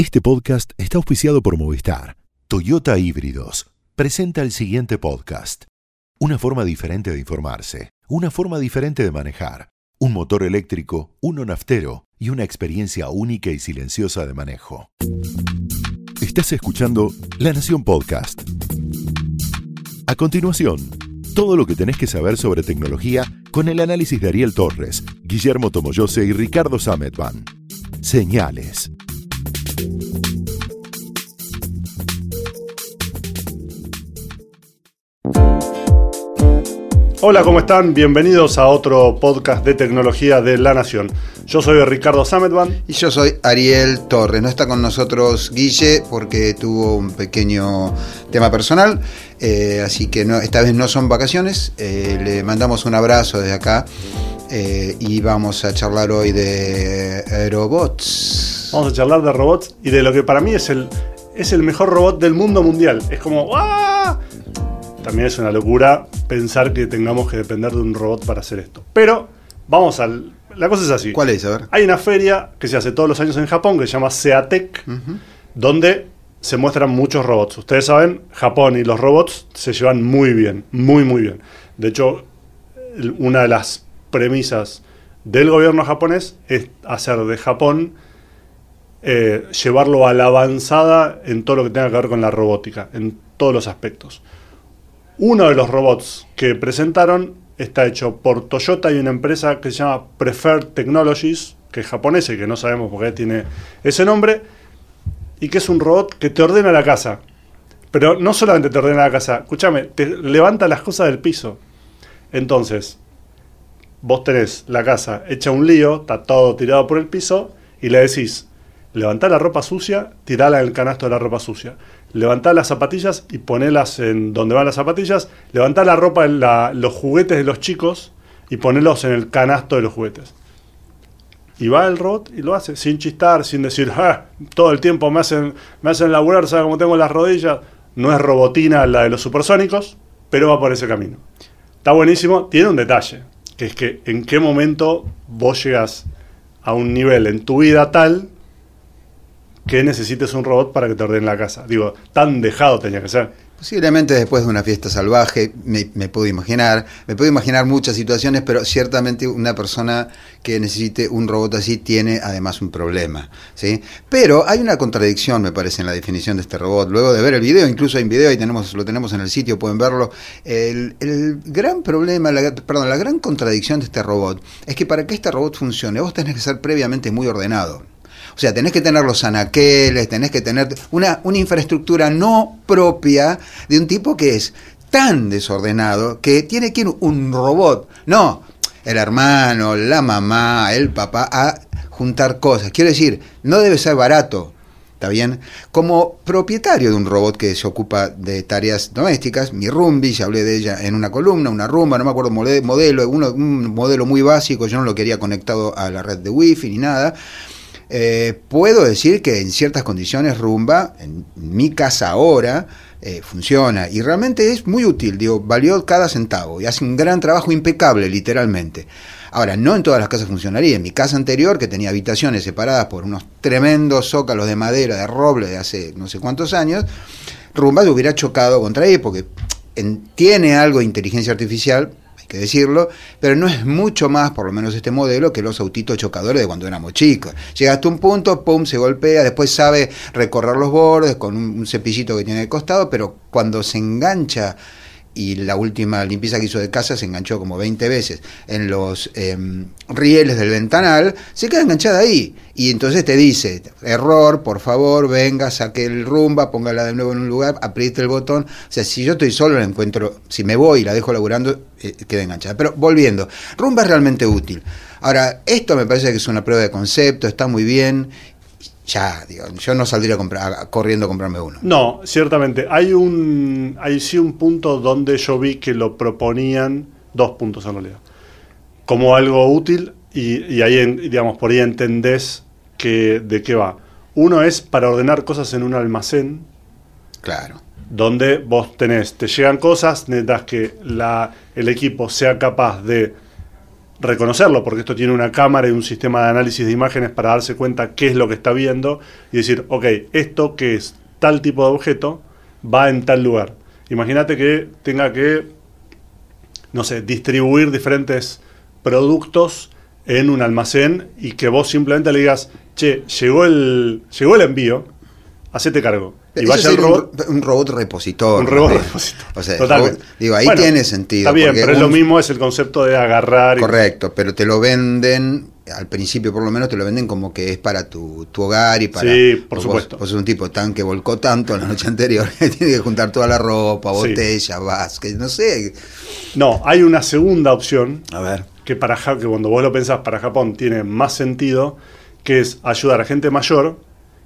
Este podcast está auspiciado por Movistar. Toyota Híbridos presenta el siguiente podcast. Una forma diferente de informarse, una forma diferente de manejar, un motor eléctrico, uno naftero y una experiencia única y silenciosa de manejo. Estás escuchando La Nación Podcast. A continuación, todo lo que tenés que saber sobre tecnología con el análisis de Ariel Torres, Guillermo Tomoyose y Ricardo Sametban. Señales. Hola, ¿cómo están? Bienvenidos a otro podcast de tecnología de La Nación. Yo soy Ricardo Sametban. Y yo soy Ariel Torres. No está con nosotros Guille porque tuvo un pequeño tema personal, eh, así que no, esta vez no son vacaciones. Eh, le mandamos un abrazo desde acá eh, y vamos a charlar hoy de robots. Vamos a charlar de robots y de lo que para mí es el, es el mejor robot del mundo mundial. Es como, ¡ah! También es una locura pensar que tengamos que depender de un robot para hacer esto. Pero vamos al... La cosa es así. ¿Cuál es? A ver. Hay una feria que se hace todos los años en Japón que se llama Seatec, donde se muestran muchos robots. Ustedes saben, Japón y los robots se llevan muy bien, muy, muy bien. De hecho, una de las premisas del gobierno japonés es hacer de Japón, eh, llevarlo a la avanzada en todo lo que tenga que ver con la robótica, en todos los aspectos. Uno de los robots que presentaron está hecho por Toyota y una empresa que se llama Preferred Technologies, que es japonesa y que no sabemos por qué tiene ese nombre, y que es un robot que te ordena la casa. Pero no solamente te ordena la casa, escúchame, te levanta las cosas del piso. Entonces, vos tenés la casa hecha un lío, está todo tirado por el piso, y le decís, levantá la ropa sucia, tirala en el canasto de la ropa sucia levantá las zapatillas y ponelas en donde van las zapatillas, levantá la ropa, los juguetes de los chicos y ponelos en el canasto de los juguetes. Y va el robot y lo hace, sin chistar, sin decir, ah, todo el tiempo me hacen, me hacen laburar, ¿sabes cómo tengo las rodillas? No es robotina la de los supersónicos, pero va por ese camino. Está buenísimo, tiene un detalle, que es que en qué momento vos llegas a un nivel en tu vida tal que necesites un robot para que te ordene la casa. Digo, tan dejado tenía que ser. Posiblemente después de una fiesta salvaje, me, puedo imaginar, me puedo imaginar muchas situaciones, pero ciertamente una persona que necesite un robot así tiene además un problema, ¿sí? Pero hay una contradicción, me parece, en la definición de este robot. Luego de ver el video, incluso hay un video, y tenemos, lo tenemos en el sitio, pueden verlo. El, el gran problema, la, perdón, la gran contradicción de este robot es que para que este robot funcione, vos tenés que ser previamente muy ordenado. O sea, tenés que tener los anaqueles, tenés que tener una, una infraestructura no propia de un tipo que es tan desordenado que tiene que ir un robot, no, el hermano, la mamá, el papá, a juntar cosas. Quiero decir, no debe ser barato. ¿Está bien? Como propietario de un robot que se ocupa de tareas domésticas, mi Rumbi, ya hablé de ella en una columna, una rumba, no me acuerdo modelo, un modelo muy básico, yo no lo quería conectado a la red de wifi ni nada. Eh, puedo decir que en ciertas condiciones Rumba, en mi casa ahora, eh, funciona y realmente es muy útil, digo, valió cada centavo y hace un gran trabajo impecable, literalmente. Ahora, no en todas las casas funcionaría. En mi casa anterior, que tenía habitaciones separadas por unos tremendos zócalos de madera, de roble de hace no sé cuántos años, Rumba se hubiera chocado contra él porque tiene algo de inteligencia artificial, que decirlo, pero no es mucho más, por lo menos este modelo, que los autitos chocadores de cuando éramos chicos. Llega hasta un punto, pum, se golpea, después sabe recorrer los bordes con un, cepillito que tiene de costado, pero cuando se engancha y la última limpieza que hizo de casa se enganchó como 20 veces en los em, rieles del ventanal, se queda enganchada ahí. Y entonces te dice, error, por favor, venga, saque el rumba, póngala de nuevo en un lugar, apriete el botón. O sea, si yo estoy solo, la encuentro, si me voy y la dejo laburando, eh, queda enganchada. Pero volviendo, rumba es realmente útil. Ahora, esto me parece que es una prueba de concepto, está muy bien ya, digo, yo no saldría corriendo a comprarme uno. No, ciertamente. Hay un, hay sí un punto donde yo vi que lo proponían, dos puntos en realidad, como algo útil y, ahí, digamos, por ahí entendés que, de qué va. Uno es para ordenar cosas en un almacén. Claro. Donde vos tenés, te llegan cosas, necesitas que la, el equipo sea capaz de reconocerlo, porque esto tiene una cámara y un sistema de análisis de imágenes para darse cuenta qué es lo que está viendo y decir, ok, esto que es tal tipo de objeto va en tal lugar. Imagínate que tenga que, no sé, distribuir diferentes productos en un almacén y que vos simplemente le digas, che, llegó el, llegó el envío, hacete cargo. Y vaya el robot. un, un robot repositor. Un robot repositor. O sea, robot- digo, ahí Bueno, tiene sentido. Está bien, pero es lo mismo, es el concepto de agarrar. y- Correcto, pero te lo venden, al principio por lo menos te lo venden como que es para tu, tu hogar y para... Sí, por vos- supuesto. Vos sos un tipo tan que volcó tanto la noche anterior que tiene que juntar toda la ropa, Sí. botella, vasque, no sé. No, hay una segunda opción A ver. que para que cuando vos lo pensás para Japón tiene más sentido, que es ayudar a gente mayor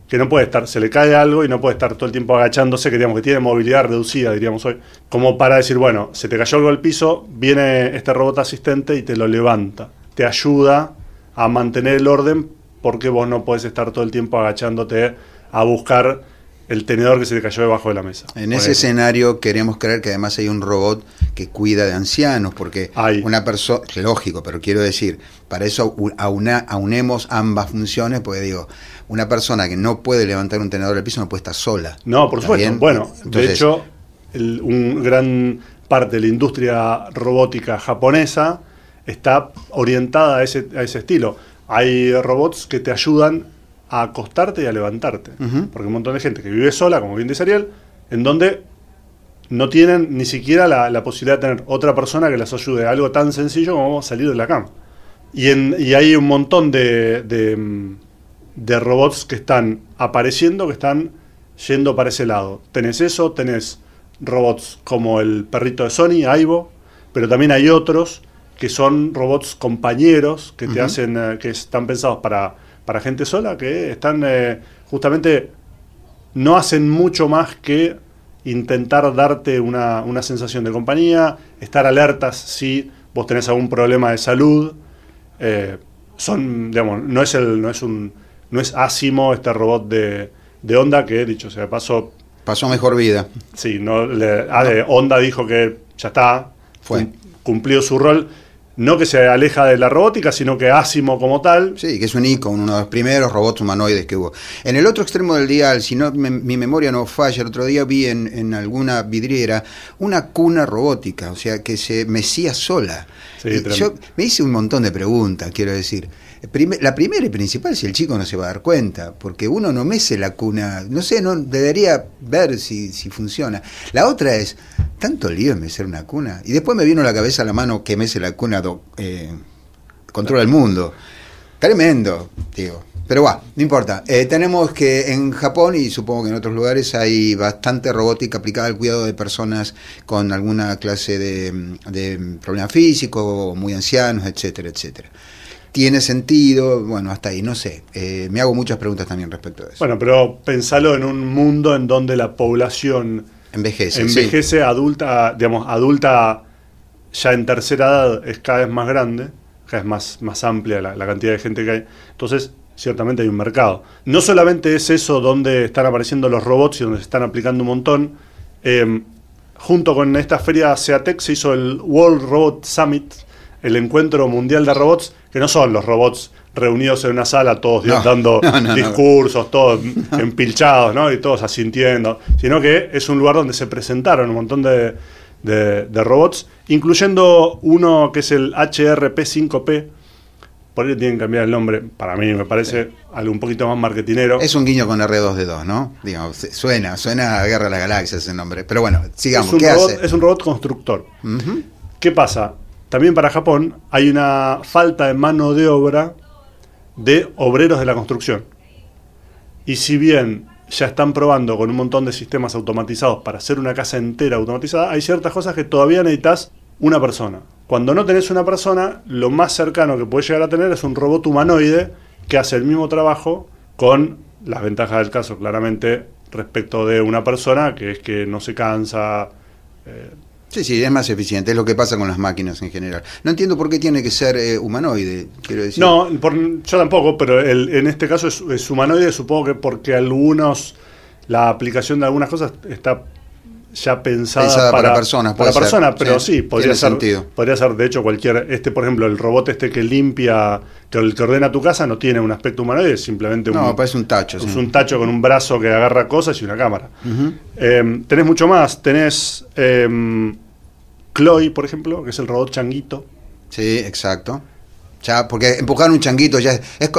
que no puede estar, se le cae algo y no puede estar todo el tiempo agachándose, que digamos que tiene movilidad reducida, diríamos hoy, como para decir, bueno, se te cayó algo al piso, viene este robot asistente y te lo levanta, te ayuda a mantener el orden porque vos no podés estar todo el tiempo agachándote a buscar el tenedor que se te cayó debajo de la mesa. En ese escenario queremos creer que además hay un robot que cuida de ancianos, porque Hay. una persona, lógico, pero quiero decir, para eso auna- aunemos ambas funciones, porque digo, una persona que no puede levantar un tenedor del piso no puede estar sola. No, por ¿Está supuesto. bien? Bueno, Entonces, de hecho, el- un gran parte de la industria robótica japonesa está orientada a ese, a ese estilo. Hay robots que te ayudan a acostarte y a levantarte. Porque un montón de gente que vive sola, como bien dice Ariel, en donde no tienen ni siquiera la, la posibilidad de tener otra persona que les ayude a algo tan sencillo como salir de la cama. Y, en, y hay un montón de, de, mm, de robots que están apareciendo, que están yendo para ese lado. Tenés eso, tenés robots como el perrito de Sony, Aibo, pero también hay otros que son robots compañeros que te hacen, eh, que están pensados para, para gente sola, que están eh, justamente no hacen mucho más que intentar darte una, una sensación de compañía, estar alertas si vos tenés algún problema de salud. Eh, son, digamos, no es el, no es un, no es Asimo este robot de, de Honda que dicho sea paso, Pasó mejor vida. sí, no, le, ah, de Honda dijo que ya está, Fue. cum- cumplió su rol. No que se aleja de la robótica, sino que Asimo como tal, Sí, que es un icono, uno de los primeros robots humanoides que hubo. En el otro extremo del dial, si no me- mi memoria no falla, el otro día vi en, en alguna vidriera una cuna robótica, o sea, que se mecía sola. Sí, yo me hice un montón de preguntas, quiero decir. Prime- la primera y principal, si el chico no se va a dar cuenta, porque uno no mece la cuna, no sé, no debería ver si, si funciona. La otra es, tanto lío en mecer una cuna. Y después me vino a la cabeza la mano que mece la cuna, eh, controla el mundo. Tremendo, digo. Pero va, no importa. Eh, tenemos que en Japón y supongo que en otros lugares hay bastante robótica aplicada al cuidado de personas con alguna clase de, de problema físico, muy ancianos, etcétera, etcétera. Tiene sentido, bueno, hasta ahí, no sé. Eh, me hago muchas preguntas también respecto de eso. bueno, pero pensalo en un mundo en donde la población envejece. sí. envejece adulta, digamos, adulta ya en tercera edad es cada vez más grande, cada vez más, más amplia la, la cantidad de gente que hay. Entonces, ciertamente hay un mercado. No solamente es eso donde están apareciendo los robots y donde se están aplicando un montón. eh, junto con esta feria SEATEC se hizo el World Robot Summit, el encuentro mundial de robots, que no son los robots reunidos en una sala, todos No, dando no, no, no. discursos, todos empilchados, ¿no? Y todos asintiendo, sino que es un lugar donde se presentaron un montón de, de- de robots, incluyendo uno que es el HRP5P. Por ahí tienen que cambiar el nombre, para mí me parece algo un poquito más marketinero. Es un guiño con R2D2, ¿no? Digamos, suena, suena a Guerra de la Galaxia ese nombre. Pero bueno, sigamos. Es un ¿Qué robot, hace? es un robot constructor. ¿Qué pasa? También para Japón hay una falta de mano de obra de obreros de la construcción. Y si bien ya están probando con un montón de sistemas automatizados para hacer una casa entera automatizada, hay ciertas cosas que todavía necesitas una persona. Cuando no tenés una persona, lo más cercano que puedes llegar a tener es un robot humanoide que hace el mismo trabajo con las ventajas del caso, claramente, respecto de una persona, que es que no se cansa, eh, Sí, sí, es más eficiente. Es lo que pasa con las máquinas en general. No entiendo por qué tiene que ser eh, humanoide, quiero decir. No, por- yo tampoco, pero el- en este caso es, es humanoide, supongo que porque algunos, la aplicación de algunas cosas está ya pensada, Pensada para para, personas, Para personas, pero Sí, sí, podría ser. sentido. Podría ser, de hecho, cualquier. Este, por ejemplo, el robot este que limpia, que, el que ordena tu casa, no tiene un aspecto humanoide, es simplemente un. No, parece un tacho. es sí. un tacho con un brazo que agarra cosas y una cámara. Eh, tenés mucho más. Tenés eh, Chloe, por ejemplo, que es el robot changuito. Sí, exacto. Ya, porque empujar un changuito ya es, es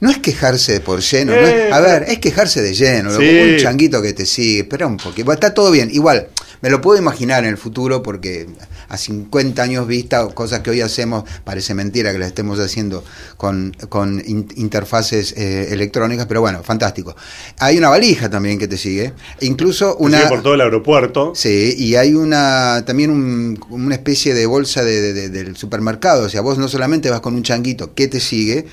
no es quejarse de por lleno, no es- Eh, a ver, es quejarse de lleno, Sí. un changuito que te sigue, espera un poquito, está todo bien, igual, me lo puedo imaginar en el futuro porque a 50 años vista, cosas que hoy hacemos, parece mentira que las estemos haciendo con, con in- interfaces eh, electrónicas, pero bueno, fantástico. Hay una valija también que te sigue, incluso una... sigue por todo el aeropuerto. Sí, y hay una también un- una especie de bolsa de- de- de- del supermercado. O sea, vos no solamente vas con un changuito que te sigue,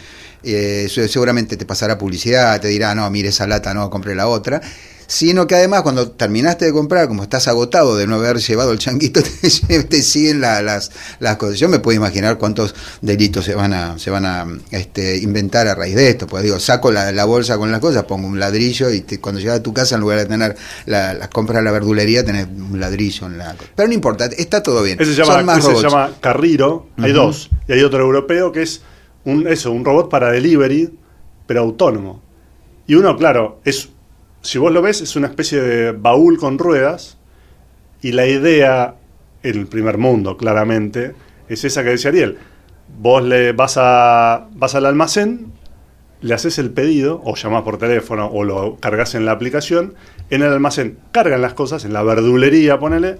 eh, se- seguramente te pasará publicidad, te dirá, no, mire esa lata, no, compre la otra. Sino que además, cuando terminaste de comprar, como estás agotado de no haber llevado el changuito, te, te siguen la- las, las cosas. Yo me puedo imaginar cuántos delitos se van a, se van a este, inventar a raíz de esto. Pues digo, saco la, la bolsa con las cosas, pongo un ladrillo y te- cuando llegas a tu casa, en lugar de tener la- las compras de la verdulería, tenés un ladrillo en la. Pero no importa, está todo bien. Ese se Son llama, más ese se llama Carriro. Hay dos. Y hay otro europeo que es un, eso, un robot para delivery, pero autónomo. Y uno, claro, es si vos lo ves, es una especie de baúl con ruedas. Y la idea, en el primer mundo, claramente, es esa que decía Ariel. Vos le vas a vas al almacén, le haces el pedido, o llamás por teléfono, o lo cargas en la aplicación. En el almacén cargan las cosas, en la verdulería, ponele,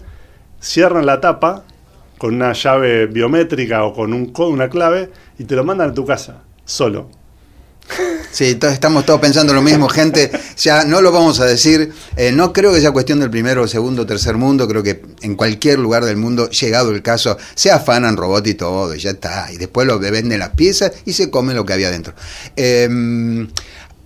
cierran la tapa con una llave biométrica o con un, una clave y te lo mandan a tu casa, solo. Sí, to- estamos todos pensando lo mismo, gente. Ya no lo vamos a decir. Eh, no creo que sea cuestión del primero, segundo, tercer mundo. Creo que en cualquier lugar del mundo, llegado el caso, se afanan robot y todo, y ya está. Y después lo venden las piezas y se come lo que había dentro. Eh,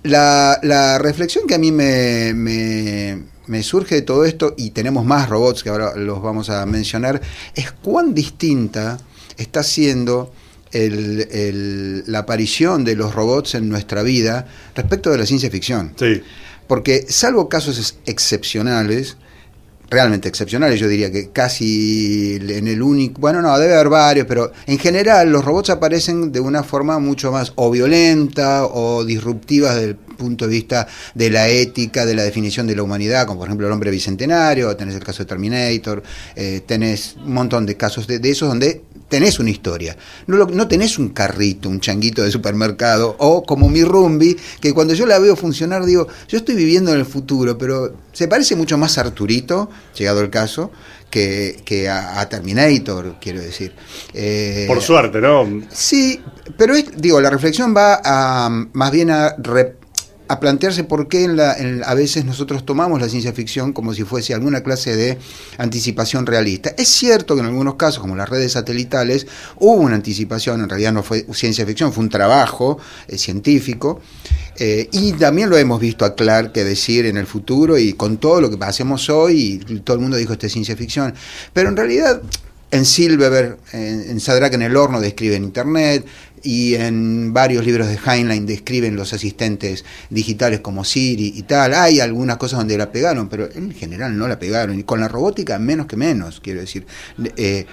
la, reflexión que a mí me surge de todo esto, y tenemos más robots que ahora los vamos a mencionar, es cuán distinta está siendo el- el- la aparición de los robots en nuestra vida respecto de la ciencia ficción. Sí. Porque salvo casos ex- excepcionales, realmente excepcionales, yo diría que casi en el único, bueno, no, debe haber varios, pero en general los robots aparecen de una forma mucho más o violenta o disruptiva desde el punto de vista de la ética, de la definición de la humanidad, como por ejemplo el hombre bicentenario, tenés el caso de Terminator, eh, tenés un montón de casos de, de esos donde tenés una historia. No, lo- no tenés un carrito, un changuito de supermercado, o como mi Rumbi, que cuando yo la veo funcionar digo, yo estoy viviendo en el futuro, pero se parece mucho más a Arturito, llegado el caso, que, que a, a Terminator, quiero decir. Eh, Por suerte, ¿no? Sí, pero es- digo, la reflexión va a, más bien a, a plantearse por qué en la- a veces nosotros tomamos la ciencia ficción como si fuese alguna clase de anticipación realista. Es cierto que en algunos casos, como las redes satelitales, hubo una anticipación, en realidad no fue ciencia ficción, fue un trabajo eh, científico, eh, y también lo hemos visto a Clark que decir en el futuro y con todo lo que hacemos hoy, y todo el mundo dijo esto es ciencia ficción, pero en realidad en Silverberg, en, en Sadrach en el horno describen Internet y en varios libros de Heinlein describen los asistentes digitales como Siri y tal. Hay algunas cosas donde la pegaron, pero en general no la pegaron. Y con la robótica menos que menos, quiero decir. Eh,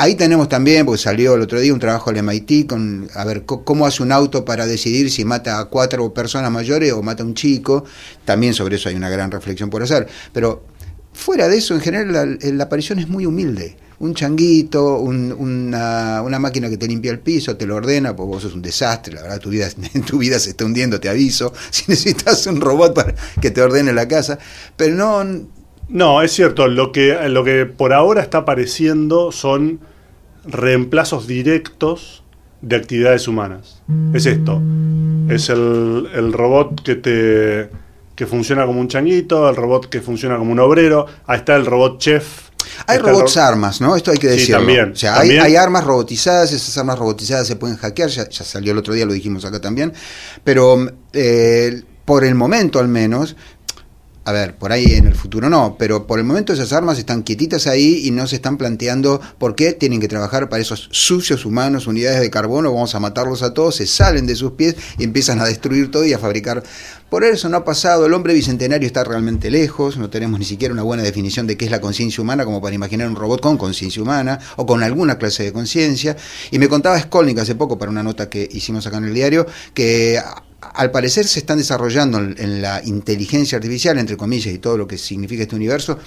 Ahí tenemos también, porque salió el otro día un trabajo del MIT con a ver cómo hace un auto para decidir si mata a cuatro personas mayores o mata a un chico. También sobre eso hay una gran reflexión por hacer. Pero fuera de eso, en general, la aparición es muy humilde. Un changuito, un- una, una máquina que te limpia el piso, te lo ordena, porque vos sos un desastre, la verdad, tu vida, tu vida se está hundiendo, te aviso. Si necesitas un robot para que te ordene la casa. Pero no, No, es cierto. Lo que, lo que por ahora está apareciendo son reemplazos directos de actividades humanas. Es esto. Es el, el robot que te que funciona como un changuito, el robot que funciona como un obrero. Ahí está el robot chef. Hay robots ro- armas, ¿no? Esto hay que Sí, decirlo. también, o sea, también. Hay, hay armas robotizadas, esas armas robotizadas se pueden hackear, ya, ya salió el otro día, lo dijimos acá también, pero eh, por el momento al menos, a ver, por ahí en el futuro no, pero por el momento esas armas están quietitas ahí y no se están planteando por qué tienen que trabajar para esos sucios humanos, unidades de carbono, vamos a matarlos a todos, se salen de sus pies y empiezan a destruir todo y a fabricar. Por eso no ha pasado, el hombre bicentenario está realmente lejos, no tenemos ni siquiera una buena definición de qué es la conciencia humana como para imaginar un robot con conciencia humana o con alguna clase de conciencia. Y me contaba Skolnik hace poco para una nota que hicimos acá en el diario que al parecer se están desarrollando en, la inteligencia artificial, entre comillas, y todo lo que significa este universo,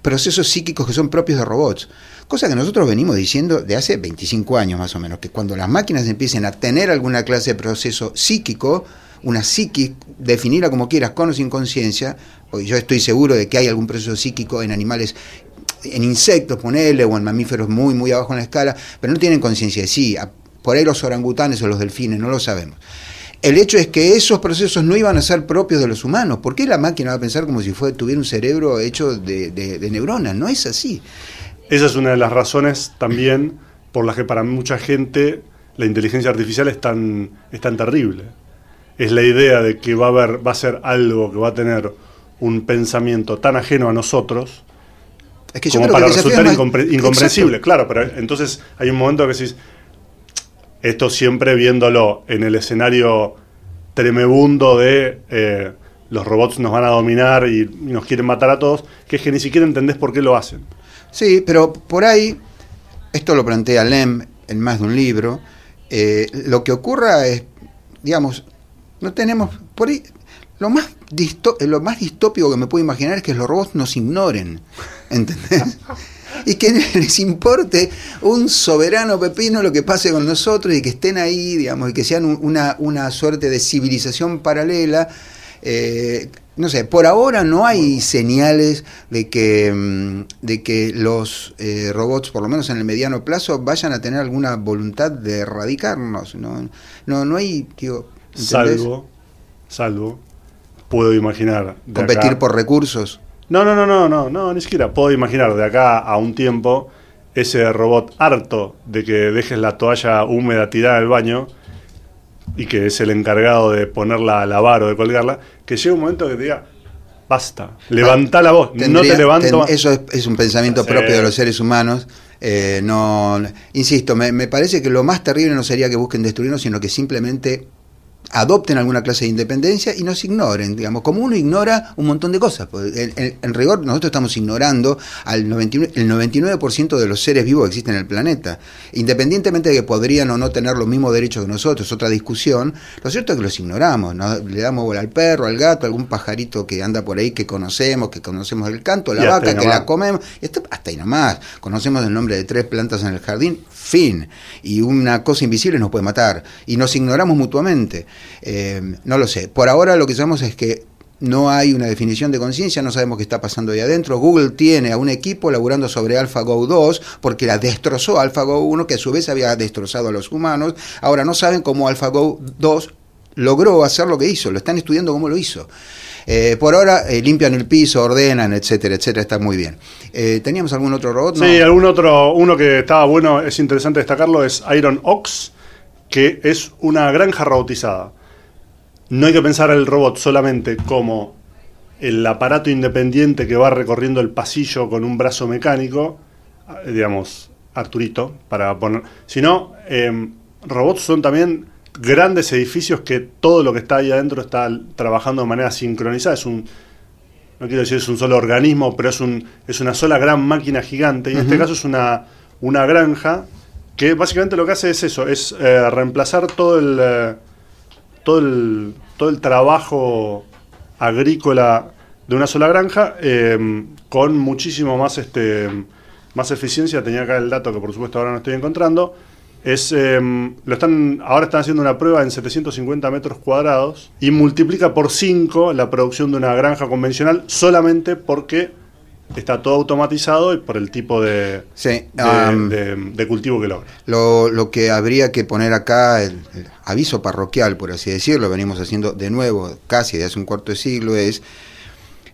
procesos psíquicos que son propios de robots. Cosa que nosotros venimos diciendo de hace 25 años más o menos, que cuando las máquinas empiecen a tener alguna clase de proceso psíquico, una psiquis, definirla como quieras, con o sin conciencia, yo estoy seguro de que hay algún proceso psíquico en animales en insectos, ponele, o en mamíferos muy, muy abajo en la escala, pero no tienen conciencia de sí. Por ahí los orangutanes o los delfines, no lo sabemos. El hecho es que esos procesos no iban a ser propios de los humanos. ¿Por qué la máquina va a pensar como si tuviera un cerebro hecho de, neuronas? No es así. Esa es una de las razones también por las que para mucha gente la inteligencia artificial es tan, es tan terrible. Es la idea de que va a, haber, va a ser algo que va a tener un pensamiento tan ajeno a nosotros es que como para resultar incomprensible. Claro, pero entonces hay un momento que decís, esto siempre viéndolo en el escenario tremebundo de eh, los robots nos van a dominar y, nos quieren matar a todos, que es que ni siquiera entendés por qué lo hacen. Sí, pero por ahí, esto lo plantea Lem en más de un libro, eh, lo que ocurra es, digamos, no tenemos, por ahí, lo más, lo más distópico que me puedo imaginar es que los robots nos ignoren, ¿entendés? y que les importe un soberano pepino lo que pase con nosotros y que estén ahí, digamos, y que sean una, una suerte de civilización paralela. Eh, no sé, por ahora no hay señales de que, mm, de que los eh, robots, por lo menos en el mediano plazo, vayan a tener alguna voluntad de erradicarnos. No, no, no hay, digo, salvo, salvo, puedo imaginar. Competir por recursos. No, no, no, no, no, no, ni siquiera puedo imaginar de acá a un tiempo ese robot harto de que dejes la toalla húmeda tirada al baño y que es el encargado de ponerla a lavar o de colgarla, que llegue un momento que te diga, basta, levanta la voz, no te levanto Eso es, un pensamiento propio de los seres humanos. Eh, no, insisto, me, me parece que lo más terrible no sería que busquen destruirnos, sino que simplemente adopten alguna clase de independencia y nos ignoren, digamos, como uno ignora un montón de cosas. Pues, en, rigor, nosotros estamos ignorando al 99, el 99% de los seres vivos que existen en el planeta. Independientemente de que podrían o no tener los mismos derechos que nosotros, otra discusión, lo cierto es que los ignoramos, le damos bola al perro, al gato, algún pajarito que anda por ahí que conocemos, que conocemos el canto, la vaca que la comemos, hasta ahí nomás. Conocemos el nombre de tres plantas en el jardín, fin. Y una cosa invisible nos puede matar. Y nos ignoramos mutuamente. Eh, no lo sé. Por ahora lo que sabemos es que no hay una definición de conciencia, no sabemos qué está pasando ahí adentro. Google tiene a un equipo laburando sobre AlphaGo 2 porque la destrozó AlphaGo 1, que a su vez había destrozado a los humanos. Ahora no saben cómo AlphaGo 2 logró hacer lo que hizo, lo están estudiando cómo lo hizo. Eh, por ahora eh, limpian el piso, ordenan, etcétera, etcétera, está muy bien. ¿Teníamos algún otro robot? Sí, algún otro, uno que estaba bueno, es interesante destacarlo, es Iron Ox, que es una granja robotizada no hay que pensar el robot solamente como el aparato independiente que va recorriendo el pasillo con un brazo mecánico, eh, digamos, Arturito, para poner. Sino, robots son también grandes edificios que todo lo que está ahí adentro está trabajando de manera sincronizada. Es un. No quiero decir es un solo organismo, pero es, un, es una sola gran máquina gigante. Y en este caso es una, una granja que básicamente lo que hace es eso: es eh, reemplazar todo el. Eh, todo el, todo el trabajo agrícola de una sola granja em, con muchísimo más, este, más eficiencia. Tenía acá el dato que por supuesto ahora no estoy encontrando. Es, em, lo están, ahora están haciendo una prueba en 750 metros cuadrados y multiplica por 5 la producción de una granja convencional solamente porque está todo automatizado y por el tipo de, de, cultivo que logra. Lo, lo, que habría que poner acá, el, aviso parroquial, por así decirlo, venimos haciendo de nuevo casi de hace un cuarto de siglo, es,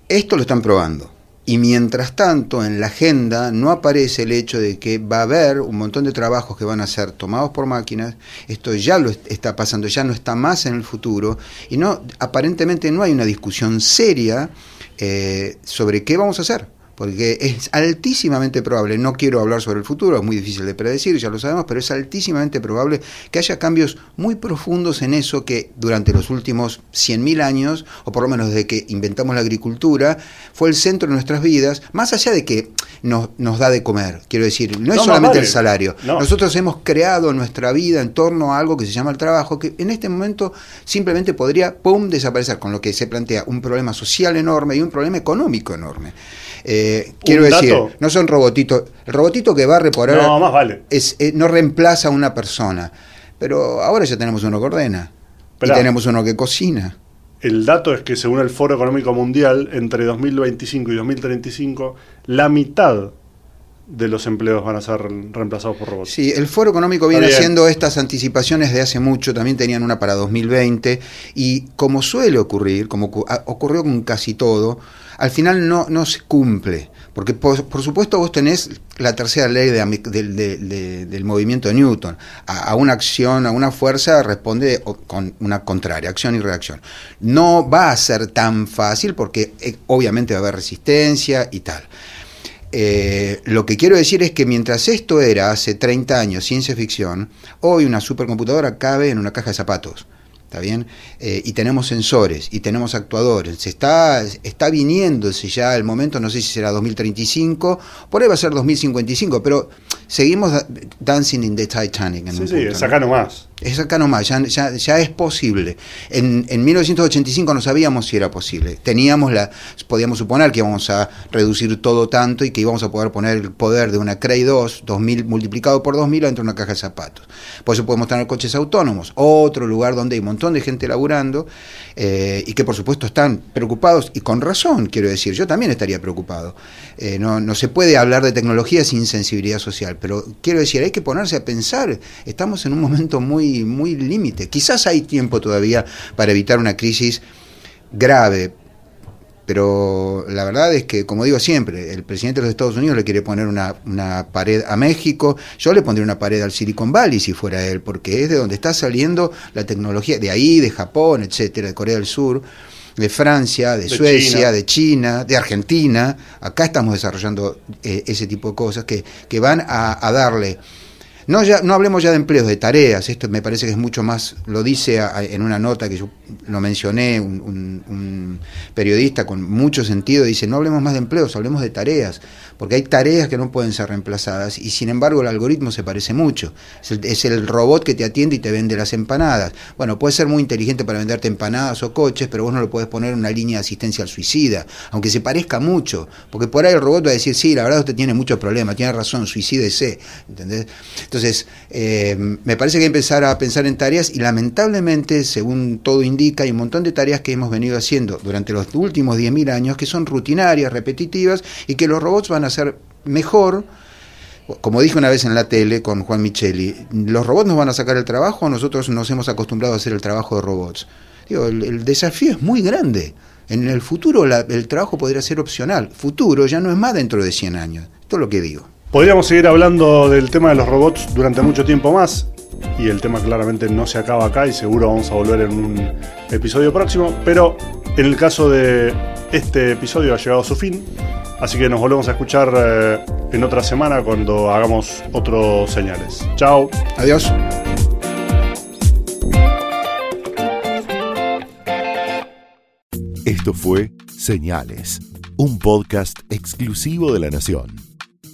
esto lo están probando. Y mientras tanto, en la agenda no aparece el hecho de que va a haber un montón de trabajos que van a ser tomados por máquinas. Esto ya lo está pasando, ya no está más en el futuro. Y no, aparentemente no hay una discusión seria eh, sobre qué vamos a hacer porque es altísimamente probable, no quiero hablar sobre el futuro, es muy difícil de predecir, ya lo sabemos, pero es altísimamente probable que haya cambios muy profundos en eso que durante los últimos 100.000 años, o por lo menos desde que inventamos la agricultura, fue el centro de nuestras vidas, más allá de que nos, nos da de comer, quiero decir, no es solamente el salario, nosotros hemos creado nuestra vida en torno a algo que se llama el trabajo, que en este momento simplemente podría, ¡pum!, desaparecer, con lo que se plantea un problema social enorme y un problema económico enorme. Eh, quiero decir, no son robotitos. El robotito que va a reparar no, más vale. es, eh, no reemplaza a una persona. Pero ahora ya tenemos uno que ordena. y tenemos uno que cocina. El dato es que según el Foro Económico Mundial, entre 2025 y 2035, la mitad de los empleos van a ser reemplazados por robots. Sí, el Foro Económico viene haciendo estas anticipaciones de hace mucho, también tenían una para 2020, y como suele ocurrir, como ocurrió con casi todo, al final no, no se cumple. Porque por, supuesto vos tenés la tercera ley del movimiento de Newton. A, una acción, a una fuerza responde con una contraria, acción y reacción. No va a ser tan fácil porque eh, obviamente va a haber resistencia y tal. Eh, lo que quiero decir es que mientras esto era hace 30 años ciencia ficción, hoy una supercomputadora cabe en una caja de zapatos. ¿Está bien? Eh, y tenemos sensores y tenemos actuadores. Se está, está viniéndose ya el momento, no sé si será 2035, por ahí va a ser 2055, pero seguimos dancing in the Titanic. En sí, sí, es acá nomás. Es acá nomás, ya, ya, es posible. En, en, 1985 no sabíamos si era posible. Teníamos la, podíamos suponer que íbamos a reducir todo tanto y que íbamos a poder poner el poder de una Cray 2, 2000 multiplicado por 2000 dentro de una caja de zapatos. Por eso podemos tener coches autónomos, otro lugar donde hay un montón de gente laburando eh, y que por supuesto están preocupados y con razón, quiero decir, yo también estaría preocupado. Eh, no, no se puede hablar de tecnología sin sensibilidad social pero quiero decir, hay que ponerse a pensar, estamos en un momento muy, muy límite. Quizás hay tiempo todavía para evitar una crisis grave, pero la verdad es que, como digo siempre, el presidente de los Estados Unidos le quiere poner una, una, pared a México, yo le pondría una pared al Silicon Valley si fuera él, porque es de donde está saliendo la tecnología, de ahí, de Japón, etcétera, de Corea del Sur de Francia, de, Suecia, de China, de Argentina. Acá estamos desarrollando eh, ese tipo de cosas que, que van a, darle. No, ya, no hablemos ya de empleos, de tareas, esto me parece que es mucho más, lo dice en una nota que yo lo mencioné, un, periodista con mucho sentido, dice, no hablemos más de empleos, hablemos de tareas porque hay tareas que no pueden ser reemplazadas y sin embargo el algoritmo se parece mucho. Es el, robot que te atiende y te vende las empanadas. Bueno, puede ser muy inteligente para venderte empanadas o coches, pero vos no le puedes poner una línea de asistencia al suicida, aunque se parezca mucho, porque por ahí el robot va a decir, sí, la verdad usted tiene muchos problemas, tiene razón, suicídese, ¿entendés? Entonces, eh, me parece que hay que empezar a pensar en tareas y lamentablemente, según todo indica, hay un montón de tareas que hemos venido haciendo durante los últimos 10.000 años que son rutinarias, repetitivas y que los robots van a hacer mejor. Como dije una vez en la tele con Juan Micheli, ¿los robots nos van a sacar el trabajo nosotros nos hemos acostumbrado a hacer el trabajo de robots? Digo, el, desafío es muy grande. En el futuro el trabajo podría ser opcional. Futuro ya no es más dentro de 100 años. Esto es lo que digo. Podríamos seguir hablando del tema de los robots durante mucho tiempo más y el tema claramente no se acaba acá y seguro vamos a volver en un episodio próximo, pero en el caso de este episodio ha llegado a su fin. Así que nos volvemos a escuchar eh, en otra semana cuando hagamos otros señales. Chao. Adiós. Esto fue Señales, un podcast exclusivo de La Nación.